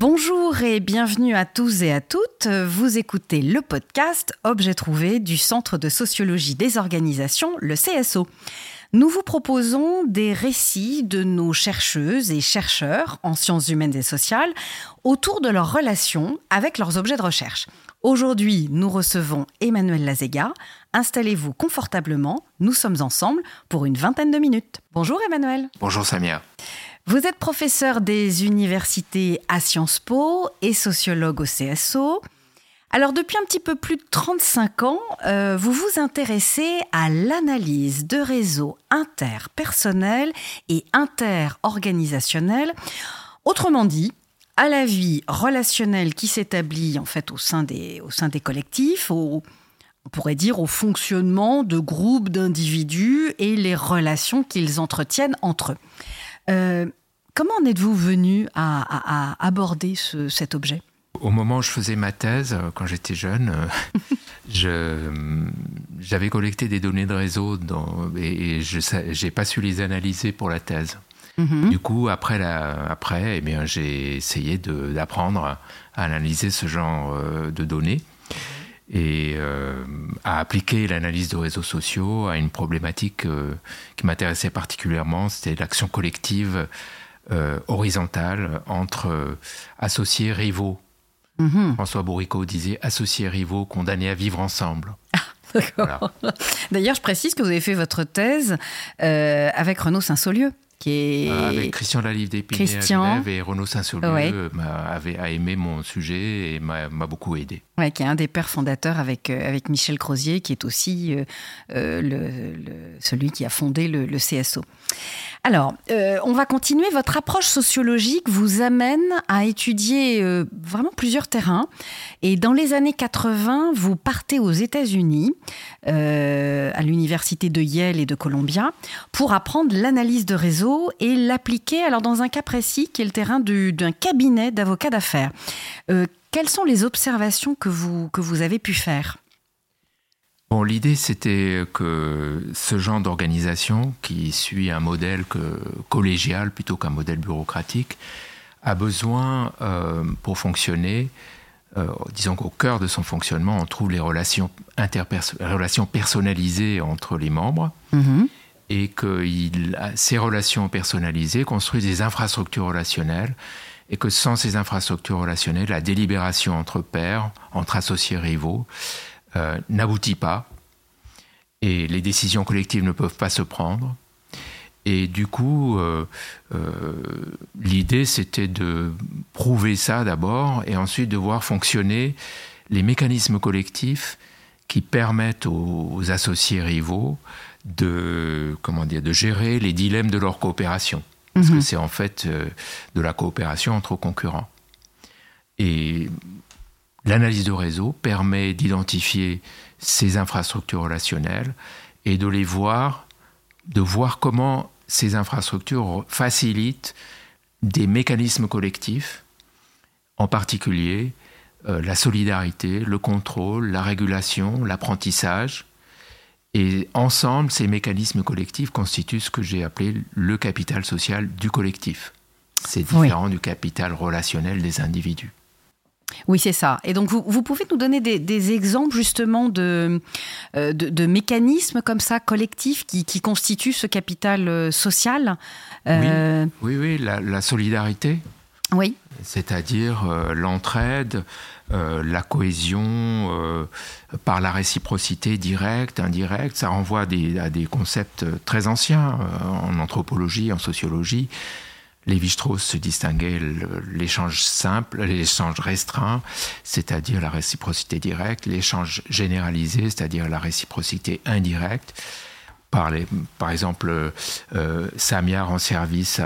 Bonjour et bienvenue à tous et à toutes. Vous écoutez le podcast Objet trouvé du Centre de sociologie des organisations, le CSO. Nous vous proposons des récits de nos chercheuses et chercheurs en sciences humaines et sociales autour de leurs relations avec leurs objets de recherche. Aujourd'hui, nous recevons Emmanuel Lazega. Installez-vous confortablement, nous sommes ensemble pour une vingtaine de minutes. Bonjour Emmanuel. Bonjour Samia. Vous êtes professeur des universités à Sciences Po et sociologue au CSO. Alors depuis un petit peu plus de 35 ans, euh, vous vous intéressez à l'analyse de réseaux interpersonnels et interorganisationnels. Autrement dit, à la vie relationnelle qui s'établit en fait au sein des, au sein des collectifs, on pourrait dire au fonctionnement de groupes d'individus et les relations qu'ils entretiennent entre eux. Euh, comment en êtes-vous venu à, aborder cet objet? Au moment où je faisais ma thèse, euh, quand j'étais jeune, euh, j'avais collecté des données de réseau et, je n'ai pas su les analyser pour la thèse. Mhm. Du coup, après, après eh bien, j'ai essayé d'apprendre à, analyser ce genre de données et à appliquer l'analyse de réseaux sociaux à une problématique qui m'intéressait particulièrement, c'était l'action collective euh, horizontale entre euh, associés rivaux. Mhm. François Bourricot disait associés rivaux condamnés à vivre ensemble. Ah, D'ailleurs, je précise que vous avez fait votre thèse euh, avec Renaud Saint-Saulieu. Qui est... Avec Christian Lalive d'Épinay et Renaud Saint-Saulieu a aimé mon sujet et m'a beaucoup aidé. Ouais, qui est un des pères fondateurs avec, avec Michel Crozier, qui est aussi le, celui qui a fondé le, le CSO. Alors, euh, on va continuer. Votre approche sociologique vous amène à étudier euh, vraiment plusieurs terrains. Et dans les années 80, vous partez aux États-Unis, euh, à l'université de Yale et de Columbia, pour apprendre l'analyse de réseau et l'appliquer alors dans un cas précis qui est le terrain d'un cabinet d'avocats d'affaires. quelles sont les observations que vous, que vous avez pu faire? Bon, l'idée c'était que ce genre d'organisation qui suit un modèle collégial plutôt qu'un modèle bureaucratique a besoin euh, pour fonctionner, euh, disons qu'au cœur de son fonctionnement, on trouve les relations, relations personnalisées entre les membres. Mm-hmm. Et que ces relations personnalisées construisent des infrastructures relationnelles et que sans ces infrastructures relationnelles, la délibération entre pairs, entre associés rivaux, euh, n'aboutit pas et les décisions collectives ne peuvent pas se prendre. Et du coup, euh, euh, l'idée, c'était de prouver ça d'abord et ensuite de voir fonctionner les mécanismes collectifs qui permettent aux, associés rivaux de, comment dire, de gérer les dilemmes de leur coopération. Parce que mhm. c'est en fait de la coopération entre concurrents. Et L'analyse de réseau permet d'identifier ces infrastructures relationnelles et de les voir, de voir comment ces infrastructures facilitent des mécanismes collectifs, en particulier euh, la solidarité, le contrôle, la régulation, l'apprentissage. Et ensemble, ces mécanismes collectifs constituent ce que j'ai appelé le capital social du collectif. C'est différent du capital relationnel des individus. Oui, c'est ça. Et donc, vous, pouvez nous donner des, exemples justement de, euh, de, mécanismes comme ça, collectifs, qui, constituent ce capital euh, social euh, Oui, oui, la, solidarité. Oui. C'est-à-dire l'entraide, la cohésion par la réciprocité directe, indirecte. Ça renvoie à des concepts très anciens en anthropologie, en sociologie. Lévi-Strauss se distinguait l'échange simple, l'échange restreint, c'est-à-dire la réciprocité directe, l'échange généralisé, c'est-à-dire la réciprocité indirecte. Par, exemple, euh, Samia rend service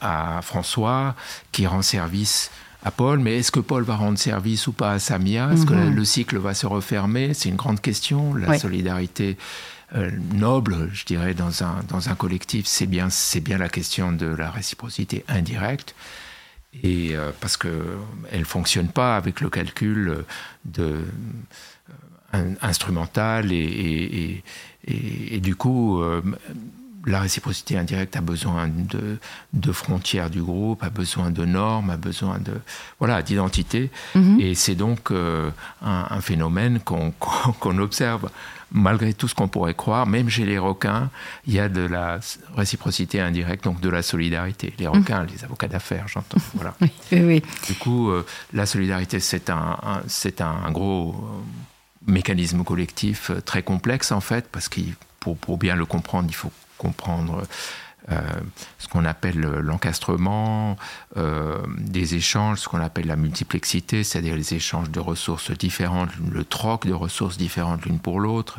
à, François, qui rend service à Paul, mais est-ce que Paul va rendre service ou pas à Samia? Est-ce que mhm. le cycle va se refermer? C'est une grande question. La solidarité euh, noble, je dirais, dans un, dans un collectif, c'est bien, bien la question de la réciprocité indirecte. Et euh, parce qu'elle ne fonctionne pas avec le calcul de, euh, instrumental et, et, et, du coup, la réciprocité indirecte a besoin de, de, frontières du groupe, a besoin de normes, a besoin de voilà d'identité, mhm. et c'est donc un, un, phénomène qu'on observe malgré tout ce qu'on pourrait croire, même chez les requins, il y a de la réciprocité indirecte, donc de la solidarité. Les requins, les avocats d'affaires, j'entends. Voilà. oui, oui, Du coup, euh, la solidarité, c'est un, c'est un gros euh, mécanisme collectif euh, très complexe, en fait, parce que pour, pour bien le comprendre, il faut comprendre euh, ce qu'on appelle l'encastrement euh, des échanges, ce qu'on appelle la multiplexité, c'est-à-dire les échanges de ressources différentes, le troc de ressources différentes l'une pour l'autre,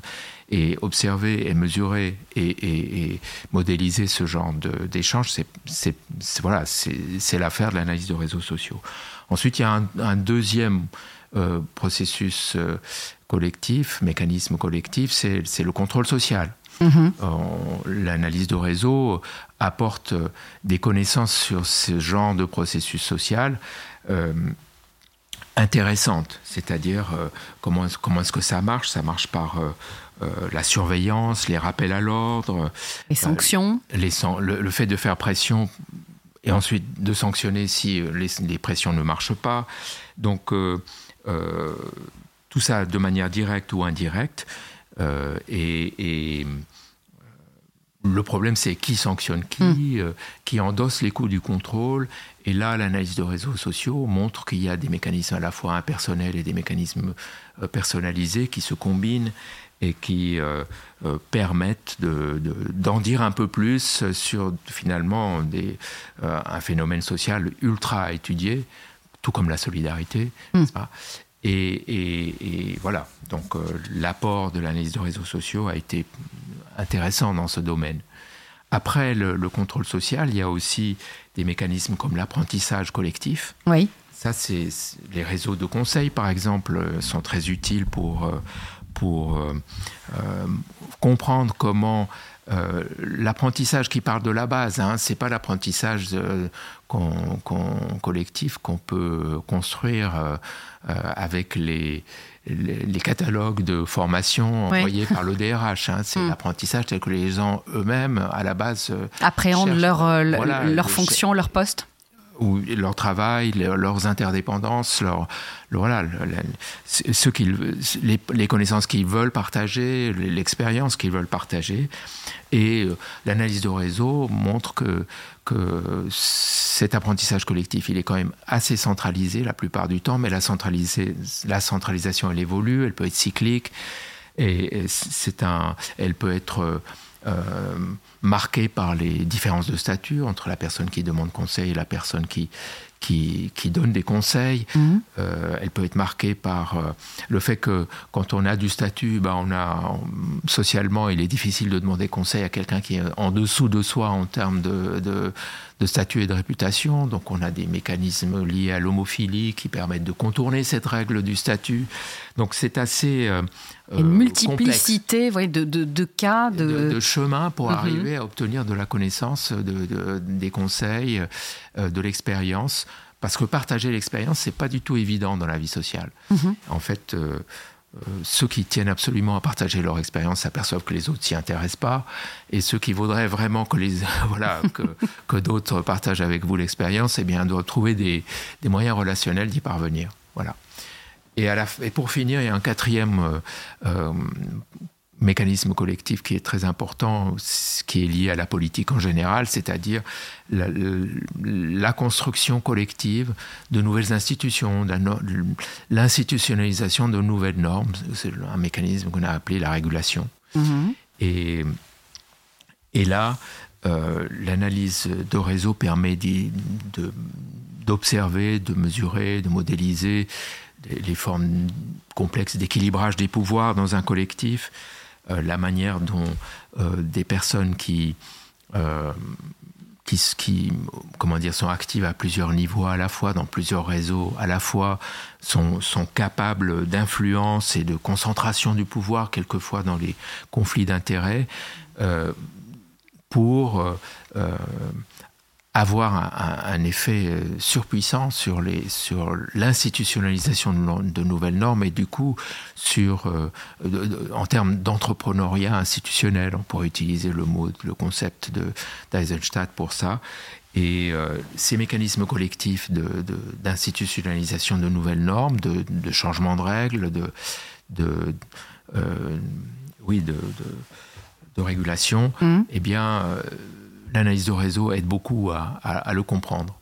et observer et mesurer et, modéliser ce genre d'échanges, c'est voilà, l'affaire de l'analyse de réseaux sociaux. Ensuite, il y a un, deuxième euh, processus collectif, mécanisme collectif, c'est le contrôle social. Mhm. L'analyse de réseau apporte des connaissances sur ce genre de processus social euh, intéressantes, c'est-à-dire euh, comment, comment est-ce que ça marche? Ça marche par euh, la surveillance, les rappels à l'ordre, les sanctions, les, le, fait de faire pression et ensuite de sanctionner si les, pressions ne marchent pas. Donc tout ça de manière directe ou indirecte. et, le problème, c'est qui sanctionne qui, hmm. euh, qui endosse les coûts du contrôle. Et là, l'analyse de réseaux sociaux montre qu'il y a des mécanismes à la fois impersonnels et des mécanismes euh, personnalisés qui se combinent et qui euh, permettent d'en de, dire un peu plus sur finalement des, un phénomène social ultra étudié, tout comme la solidarité. Hmm. Et, voilà, donc l'apport de l'analyse de réseaux sociaux a été intéressant dans ce domaine. Après le, contrôle social, il y a aussi des mécanismes comme l'apprentissage collectif. Oui. Ça, c'est les réseaux de conseil, par exemple, euh, sont très utiles pour, euh, pour euh, comprendre comment l'apprentissage qui parle de la base, hein, c'est pas l'apprentissage collectif qu'on peut construire avec les, les, catalogues de formation envoyés par le DRH. Hein. c'est mm. l'apprentissage tel que les gens eux-mêmes, à la base, euh, appréhendent leur, euh, leur fonction, leur poste ou leur travail, leurs interdépendances, leur, voilà, ce qu'ils, les, connaissances qu'ils veulent partager, l'expérience qu'ils veulent partager. Et euh, l'analyse de réseau montre que, que cet apprentissage collectif, il est quand même assez centralisé la plupart du temps, mais la, la centralisation, elle évolue, elle peut être cyclique, et c'est un, elle peut être euh, marquée par les différences de statut entre la personne qui demande conseil et la personne qui, qui, qui donne des conseils. Mhm. Euh, elle peut être marquée par euh, le fait que quand on a du statut, ben on a, socialement, il est difficile de demander conseil à quelqu'un qui est en dessous de soi en termes de, de, de statut et de réputation. Donc on a des mécanismes liés à l'homophilie qui permettent de contourner cette règle du statut. Donc c'est assez... Euh, une multiplicité de, de, de, cas, de, de chemins pour mhm. arriver à obtenir de la connaissance, des conseils, de l'expérience parce que partager l'expérience, c'est pas du tout évident dans la vie sociale. Mhm. En fait, euh, euh, ceux qui tiennent absolument à partager leur expérience s'aperçoivent que les autres s'y intéressent pas, et ceux qui voudraient vraiment que les voilà que, que d'autres partagent avec vous l'expérience, eh bien doivent trouver des, des moyens relationnels d'y parvenir. Voilà. Et, à la, et, pour finir, il y a un quatrième euh, mécanisme collectif qui est très important, qui est lié à la politique en général, c'est-à-dire la, construction collective de nouvelles institutions, l'institutionnalisation de nouvelles normes. C'est un mécanisme qu'on a appelé la régulation. Mm-hmm. Et, et là, euh, l'analyse de réseau permet de, de mesurer, de modéliser les formes complexes d'équilibrage des pouvoirs dans un collectif, euh, la manière dont euh, des personnes qui, euh, qui, comment dire, sont actives à plusieurs niveaux à la fois, dans plusieurs réseaux à la fois, sont capables d'influence et de concentration du pouvoir, quelquefois dans les conflits d'intérêts, pour avoir un, effet euh, surpuissant sur les sur l'institutionnalisation de, nouvelles normes et du coup sur en termes d'entrepreneuriat institutionnel on pourrait utiliser le mot le concept de d'Eisenstadt pour ça et ces mécanismes collectifs d'institutionnalisation de, nouvelles normes, de, changement de règles, de, de, oui, de, de régulation, mmh. eh bien, euh, l'analyse de réseau aide beaucoup à, le comprendre.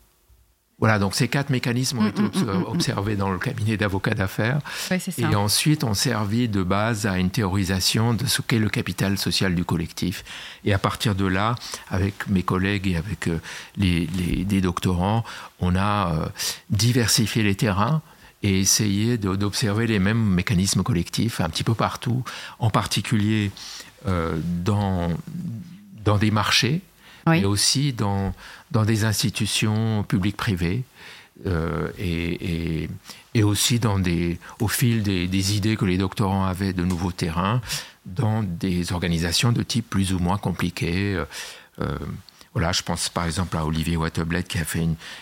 Voilà, donc ces quatre mécanismes ont mmh, été mmh, observés dans le cabinet d'avocats d'affaires. et ensuite ont servi de base à une théorisation de ce qu'est le capital social du collectif. Et à partir de là, avec mes collègues et avec euh, les, doctorants, on a euh, diversifié les terrains et essayé d'observer les mêmes mécanismes collectifs un petit peu partout, en particulier euh, dans, dans des marchés, mais aussi dans, dans des institutions publiques-privées. Euh, et, et, et, aussi dans des, au fil des, des, idées que les doctorants avaient de nouveaux terrains, dans des organisations de type plus ou moins compliqué. Euh, euh voilà, je pense par exemple à Olivier Watteblet qui a fait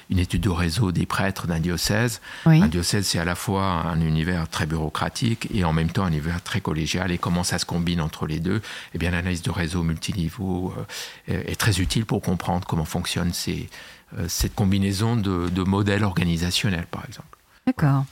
une, étude de réseau des prêtres d'un diocèse. Un diocèse, c'est à la fois un univers très bureaucratique et en même temps un univers très collégial. Et comment ça se combine entre les deux? Eh bien, l'analyse de réseau multiniveau euh, est très utile pour comprendre comment fonctionne ces, euh, cette combinaison de, de modèles organisationnels, par exemple. D'accord.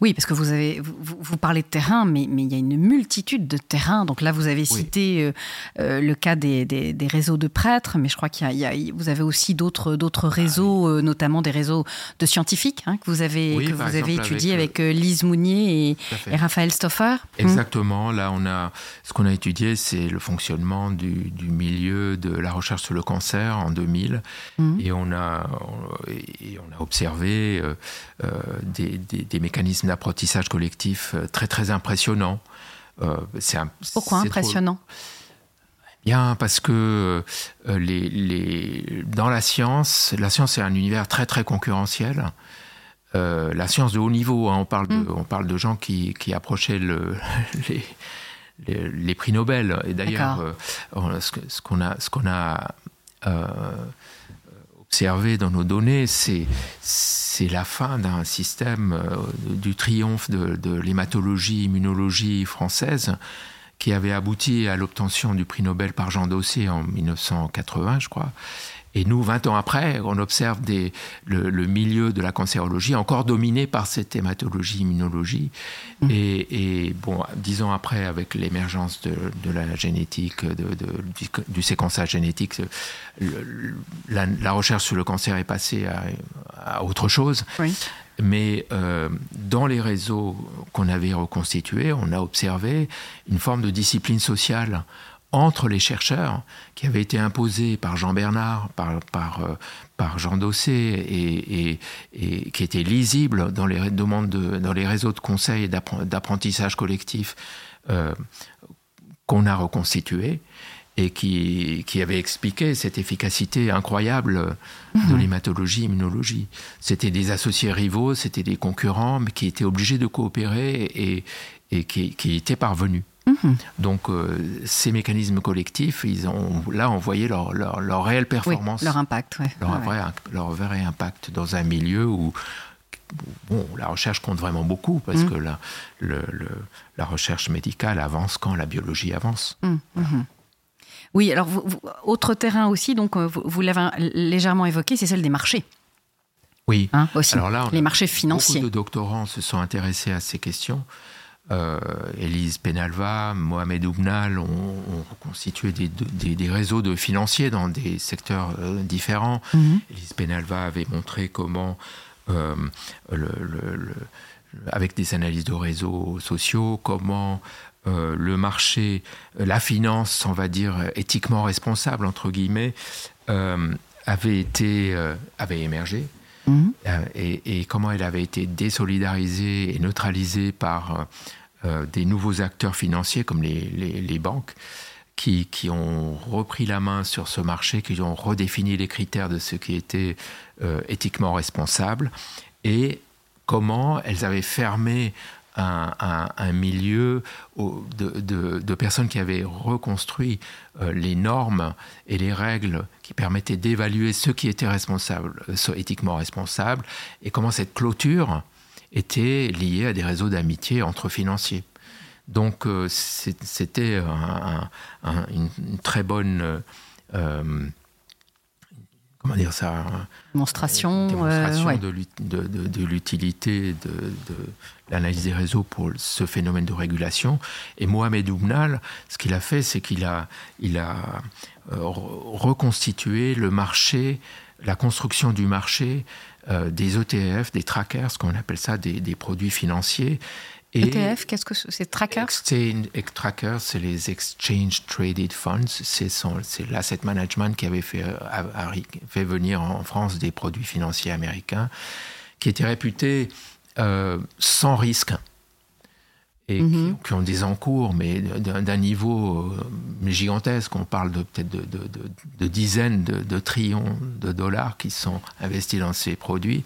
Oui, parce que vous, avez, vous, parlez de terrain, mais, mais, il y a une multitude de terrains. Donc là, vous avez cité euh, euh, le cas des, des, réseaux de prêtres, mais je crois qu'il y, a, vous avez aussi d'autres d'autres ah réseaux, euh, notamment des réseaux de scientifiques hein, que vous avez, que vous avez étudiés avec, Lise Mounier et, Raphaël Stoffer. Hum. Exactement. Là, on a, ce qu'on a étudié, c'est le fonctionnement du, du, milieu de la recherche sur le cancer en 2000. Hum. Et, on a, et on a observé des, des mécanismes d'apprentissage collectif euh, très très impressionnant. Euh, Pourquoi impressionnant? Bien, parce que euh, les, les, dans la science, la science est un univers très très concurrentiel. la science de haut niveau, hein, on, parle de, mm. on parle de gens qui, qui approchaient le, les, les, prix Nobel. Et d'ailleurs, ce qu'on a, ce qu'on a observé dans nos données, c'est la fin d'un système euh, du triomphe de, de l'hématologie, immunologie française qui avait abouti à l'obtention du prix Nobel par Jean Dossé en 1980, je crois, et nous, 20 ans après, on observe des, le, milieu de la cancérologie encore dominé par cette hématologie, immunologie. Mmh. Et, bon, dix ans après, avec l'émergence de, la génétique, de, du, séquençage génétique, la, recherche sur le cancer est passée à, autre chose. Mais euh, dans les réseaux qu'on avait reconstitués, on a observé une forme de discipline sociale entre les chercheurs qui avaient été imposés par Jean Bernard, par, par, euh, par Jean Dossé et, et, qui étaient lisibles dans les, demandes de, dans les réseaux de conseils et d'apprentissage collectif euh, qu'on a reconstitués et qui, qui avait expliqué cette efficacité incroyable de mhm. l'hématologie, immunologie. C'était des associés rivaux, c'était des concurrents, mais qui étaient obligés de coopérer et, et qui, qui étaient parvenus. Mhm. Donc euh, ces mécanismes collectifs, ils ont là envoyé leur, leur, leur réelle performance. leur impact, leur, Vrai, leur vrai impact dans un milieu où bon, la recherche compte vraiment beaucoup parce mhm. que la, le, la recherche médicale avance quand la biologie avance. Mhm. Oui, alors autre terrain aussi, donc euh, vous, l'avez légèrement évoqué, c'est celle des marchés. Oui, hein, aussi. Alors là, les marchés financiers. Beaucoup de doctorants se sont intéressés à ces questions. Euh, Élise Penalva, Mohamed Oubnal ont, constitué des, réseaux de financiers dans des secteurs euh, différents. Mhm. Élise Penalva avait montré comment, euh, avec des analyses de réseaux sociaux, comment le marché, la finance, on va dire éthiquement responsable entre guillemets, avait été, avait émergé. Mhm. Et, comment elle avait été désolidarisée et neutralisée par euh, des nouveaux acteurs financiers comme les, banques qui, ont repris la main sur ce marché, qui ont redéfini les critères de ce qui était euh, éthiquement responsable et comment elles avaient fermé un, milieu de, personnes qui avaient reconstruit euh, les normes et les règles qui permettaient d'évaluer ce qui était responsable, euh, éthiquement responsable, et comment cette clôture était liée à des réseaux d'amitié entre financiers. Donc euh, c'était une, très bonne comment dire ça Démonstration, démonstration de, de l'utilité de, l'analyse des réseaux pour ce phénomène de régulation. Et Mohamed Oumnal, ce qu'il a fait, c'est qu'il a, il a euh, reconstitué le marché, la construction du marché euh, des ETF, des trackers, ce qu'on appelle ça, des, des produits financiers. Et ETF, qu'est-ce que c'est? Trackers Exchange, Trackers, c'est les Exchange Traded Funds. C'est l'asset management qui avait fait, euh, fait venir en France des produits financiers américains qui étaient réputés euh, sans risque et mhm. qui, ont des encours, mais d'un niveau euh, gigantesque. On parle de peut-être de, dizaines de, trillions de dollars qui sont investis dans ces produits.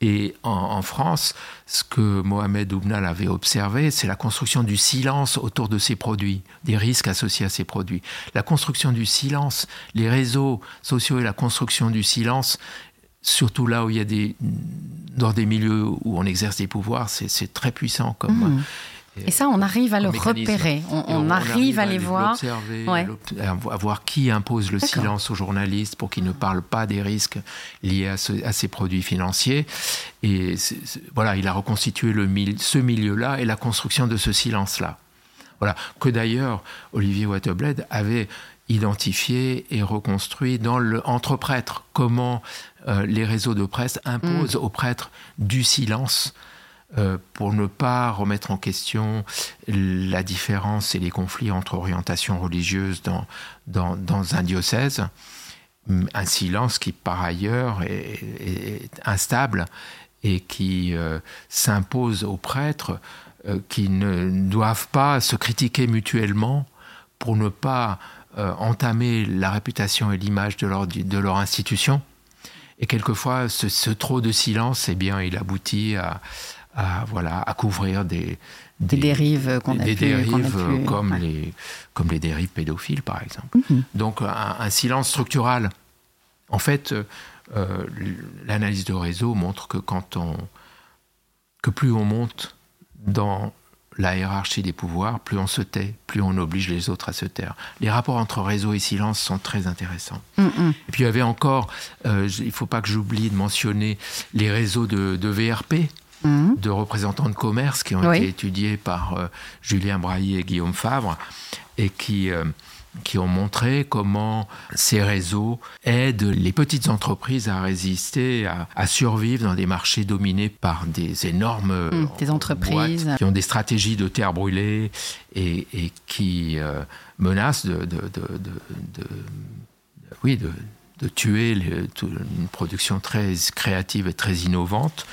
Et en, France, ce que Mohamed Oubnal avait observé, c'est la construction du silence autour de ces produits, des risques associés à ces produits. La construction du silence, les réseaux sociaux et la construction du silence surtout là où il y a des dans des milieux où on exerce des pouvoirs, c'est très puissant comme. Mmh. Et ça, on arrive à le repérer, on, arrive, à les voir. À voir qui impose le silence aux journalistes pour qu'ils ne parlent pas des risques liés à, ces produits financiers. Et voilà, il a reconstitué le, ce milieu-là et la construction de ce silence-là. Voilà, que d'ailleurs Olivier Waterblade avait identifié et reconstruit dans le, entre prêtres. Comment euh, les réseaux de presse imposent mm. aux prêtres du silence euh, pour ne pas remettre en question la différence et les conflits entre orientations religieuses dans, dans, un diocèse. Un silence qui, par ailleurs, est, instable et qui euh, s'impose aux prêtres qui ne doivent pas se critiquer mutuellement pour ne pas entamer la réputation et l'image de leur, de leur institution. Et quelquefois, ce, trop de silence, eh bien, il aboutit à, voilà, à couvrir des, des, dérives qu'on a des dérives comme les comme les dérives pédophiles, par exemple. Mhm. Donc, un, silence structural. En fait, euh, l'analyse de réseau montre que quand on que plus on monte dans la hiérarchie des pouvoirs, plus on se tait, plus on oblige les autres à se taire. Les rapports entre réseau et silence sont très intéressants. Mm, mm. Et puis il y avait encore, euh, il ne faut pas que j'oublie de mentionner les réseaux de, VRP, mm. de représentants de commerce qui ont été étudiés par euh, Julien Braillé et Guillaume Favre, et qui... Euh, qui ont montré comment ces réseaux aident les petites entreprises à résister, à, survivre dans des marchés dominés par des énormes mmh, des entreprises. qui ont des stratégies de terre brûlée et, qui euh, menacent de, de, de, oui, de, tuer une production très créative et très innovante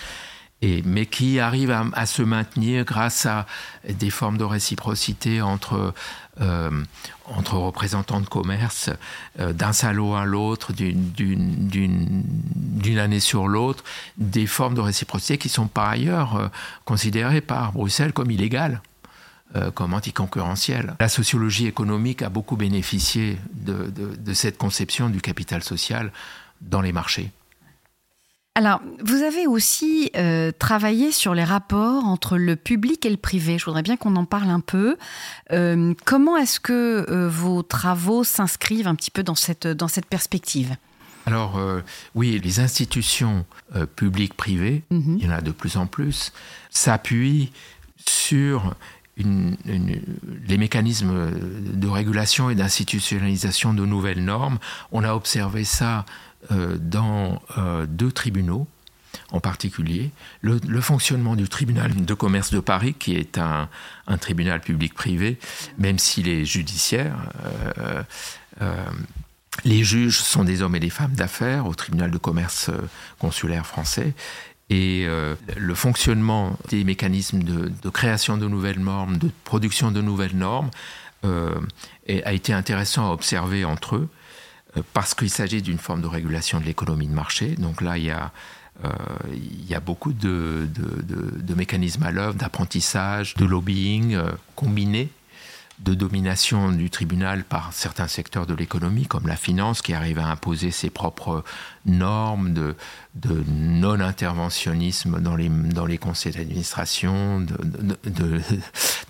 mais qui arrive à, se maintenir grâce à des formes de réciprocité entre, euh, entre représentants de commerce, euh, d'un salaud à l'autre, d'une année sur l'autre, des formes de réciprocité qui sont par ailleurs euh, considérées par Bruxelles comme illégales comme anticoncurrentielles. La sociologie économique a beaucoup bénéficié de cette conception du capital social dans les marchés. Alors, vous avez aussi euh, travaillé sur les rapports entre le public et le privé. Je voudrais bien qu'on en parle un peu. Euh, comment est-ce que euh, vos travaux s'inscrivent un petit peu dans cette, dans cette perspective? Alors oui, les institutions publiques privées, mhm. il y en a de plus en plus, s'appuient sur les mécanismes de régulation et d'institutionnalisation de nouvelles normes. On a observé ça dans euh, deux tribunaux en particulier, le, fonctionnement du tribunal de commerce de Paris, qui est un, tribunal public-privé, même s'il est judiciaire. Euh, les juges sont des hommes et des femmes d'affaires au tribunal de commerce consulaire français. Et le fonctionnement des mécanismes de, création de nouvelles normes, de production de nouvelles normes, a été intéressant à observer entre eux. Euh, parce qu'il s'agit d'une forme de régulation de l'économie de marché. Donc là, il y a il y a beaucoup de, mécanismes à l'œuvre, d'apprentissage, de lobbying combinés de domination du tribunal par certains secteurs de l'économie, comme la finance, qui arrive à imposer ses propres normes de, de non-interventionnisme dans les, dans les conseils d'administration, de,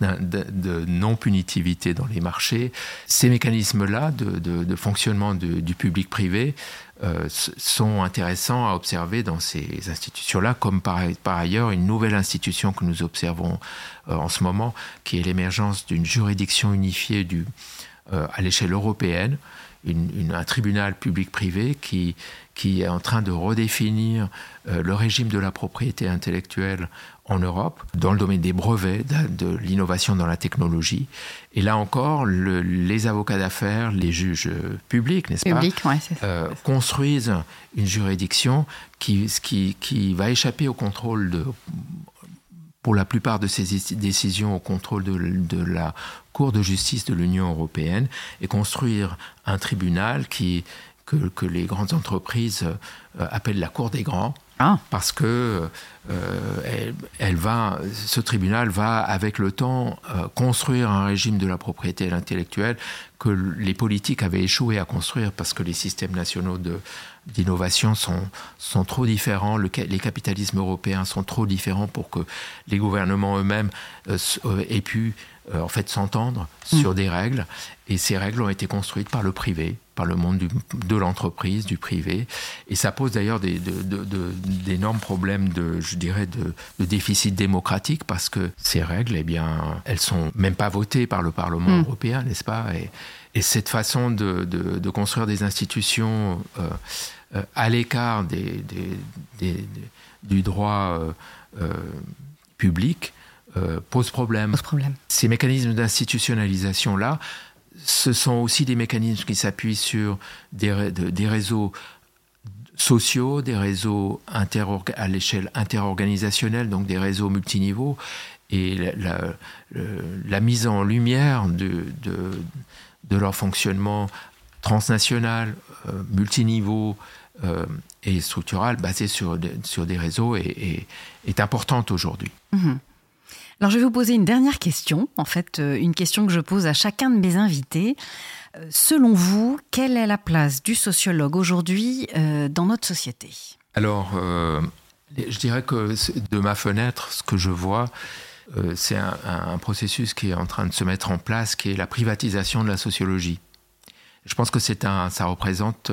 de, non-punitivité dans les marchés. Ces mécanismes-là de, fonctionnement du public-privé euh, sont intéressants à observer dans ces institutions-là, comme par, ailleurs une nouvelle institution que nous observons euh, en ce moment, qui est l'émergence d'une juridiction unifiée euh, à l'échelle européenne, un tribunal public-privé qui, qui est en train de redéfinir le régime de la propriété intellectuelle en Europe, dans le domaine des brevets, de, l'innovation dans la technologie. Et là encore, les avocats d'affaires, les juges publics, n'est-ce pas, euh, construisent une juridiction qui, qui, qui, va échapper au contrôle de, pour la plupart de ces décisions, au contrôle de, la Cour de justice de l'Union européenne et construire un tribunal qui, que, que les grandes entreprises euh, appellent la Cour des grands ah. Parce que euh, elle, va, ce tribunal va, avec le temps, euh, construire un régime de la propriété intellectuelle que les politiques avaient échoué à construire parce que les systèmes nationaux d'innovation sont, sont trop différents, les capitalismes européens sont trop différents pour que les gouvernements eux-mêmes euh, aient pu en fait s'entendre mm. sur des règles. Et ces règles ont été construites par le privé par le monde de l'entreprise, du privé. Et ça pose d'ailleurs d'énormes problèmes de, je dirais, de, déficit démocratique parce que ces règles, eh bien, elles sont même pas votées par le Parlement hmm. européen, n'est-ce pas? Et, cette façon de, construire des institutions euh, euh, à l'écart des, du droit euh, public pose problème. Pose problème. Ces mécanismes d'institutionnalisation-là, ce sont aussi des mécanismes qui s'appuient sur des, réseaux sociaux, des réseaux à l'échelle interorganisationnelle, donc des réseaux multiniveaux, et la, mise en lumière de, leur fonctionnement transnational, euh, multiniveau euh, et structural basé sur, des réseaux est, importante aujourd'hui. Mmh alors je vais vous poser une dernière question, en fait euh, une question que je pose à chacun de mes invités. Euh, selon vous, quelle est la place du sociologue aujourd'hui euh, dans notre société? Alors, je dirais que de ma fenêtre, ce que je vois, c'est un, processus qui est en train de se mettre en place, qui est la privatisation de la sociologie. Je pense que c'est un, ça représente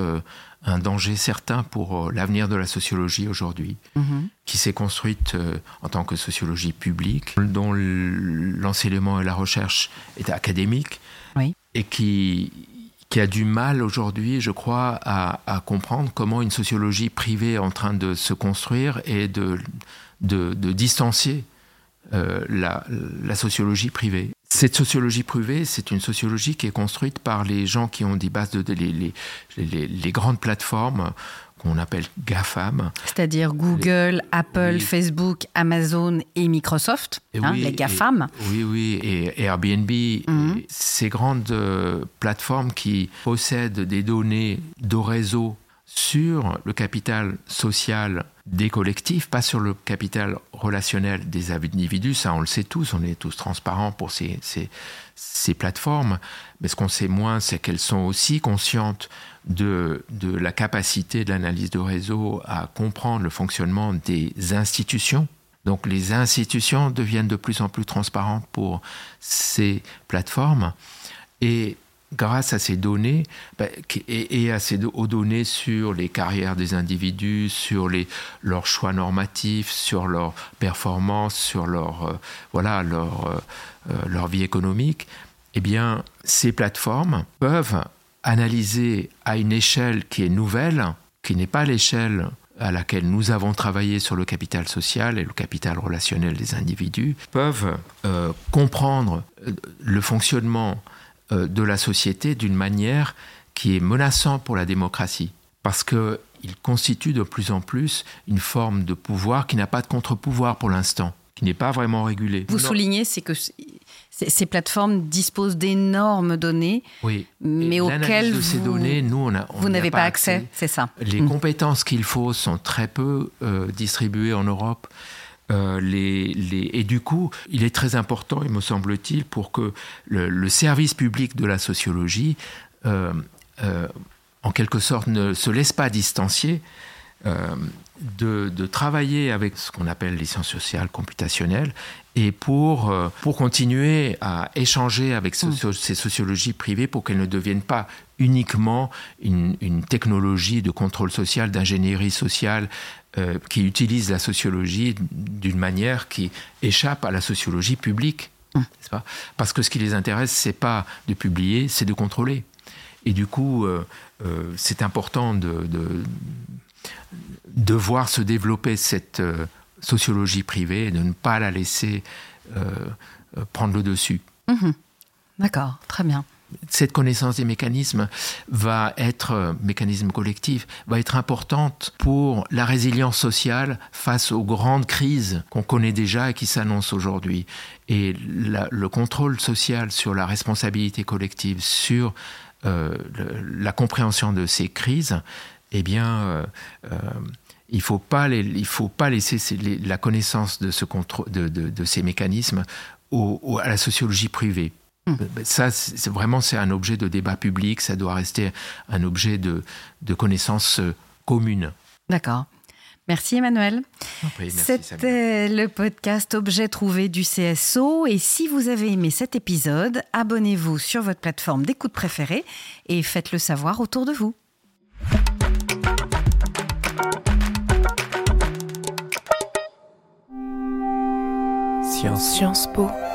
un danger certain pour euh, l'avenir de la sociologie aujourd'hui, mhm. qui s'est construite euh, en tant que sociologie publique, dont l'enseignement et la recherche est académique, et qui, qui a du mal aujourd'hui, je crois, à, comprendre comment une sociologie privée est en train de se construire et de, de, distancier euh, la, la, sociologie privée. Cette sociologie privée, c'est une sociologie qui est construite par les gens qui ont des bases de les, les, grandes plateformes qu'on appelle GAFAM. C'est-à-dire Google, Apple, Facebook, Amazon et Microsoft, hein, les GAFAM. oui, oui, et Airbnb. Mhm. ces grandes euh, plateformes qui possèdent des données de réseau sur le capital social des collectifs, pas sur le capital relationnel des individus. Ça, on le sait tous, on est tous transparents pour ces, ces, plateformes. Mais ce qu'on sait moins, c'est qu'elles sont aussi conscientes de, de la capacité de l'analyse de réseau à comprendre le fonctionnement des institutions. Donc les institutions deviennent de plus en plus transparentes pour ces plateformes. Et grâce à ces données ben, et, à ces, aux données sur les carrières des individus, sur les, leurs choix normatifs, sur leurs performances, sur leur, euh, voilà, leur, euh, euh, leur vie économique, eh bien, ces plateformes peuvent analyser à une échelle qui est nouvelle, qui n'est pas l'échelle à laquelle nous avons travaillé sur le capital social et le capital relationnel des individus, peuvent comprendre le fonctionnement de la société d'une manière qui est menaçante pour la démocratie. Parce qu'il constitue de plus en plus une forme de pouvoir qui n'a pas de contre-pouvoir pour l'instant, qui n'est pas vraiment régulé. Vous soulignez, c'est que ces plateformes disposent d'énormes données, oui. mais auxquelles de ces vous, données, nous, on, a, vous n'avez pas, accès. C'est ça. Les Mm. compétences qu'il faut sont très peu euh, distribuées en Europe. Euh, et du coup, il est très important, il me semble-t-il, pour que le, service public de la sociologie, euh, euh, en quelque sorte, ne se laisse pas distancier de, de, travailler avec ce qu'on appelle les sciences sociales computationnelles et pour, euh, pour continuer à échanger avec mmh. ces sociologies privées pour qu'elles ne deviennent pas uniquement une, une technologie de contrôle social, d'ingénierie sociale euh, qui utilise la sociologie d'une manière qui échappe à la sociologie publique. Mmh. Pas? Parce que ce qui les intéresse, c'est pas de publier, c'est de contrôler. Et du coup, euh, c'est important de, de de voir se développer cette euh, sociologie privée et de ne pas la laisser euh, prendre le dessus. Mmh. D'accord, très bien. Cette connaissance des mécanismes va être, euh, mécanisme collectif, va être importante pour la résilience sociale face aux grandes crises qu'on connaît déjà et qui s'annoncent aujourd'hui. Et la, le contrôle social sur la responsabilité collective, sur euh, le, la compréhension de ces crises, eh bien, euh, euh, il ne faut, faut, pas laisser ces, les, la connaissance de, ce de, de, de ces mécanismes au, au, à la sociologie privée. Mmh. Ça, c'est vraiment c'est un objet de débat public, ça doit rester un objet de, de connaissance commune. D'accord. Merci Emmanuel. C'était le podcast Objet trouvé du CSO. Et si vous avez aimé cet épisode, abonnez-vous sur votre plateforme d'écoute préférée et faites-le savoir autour de vous. Sciences. Po.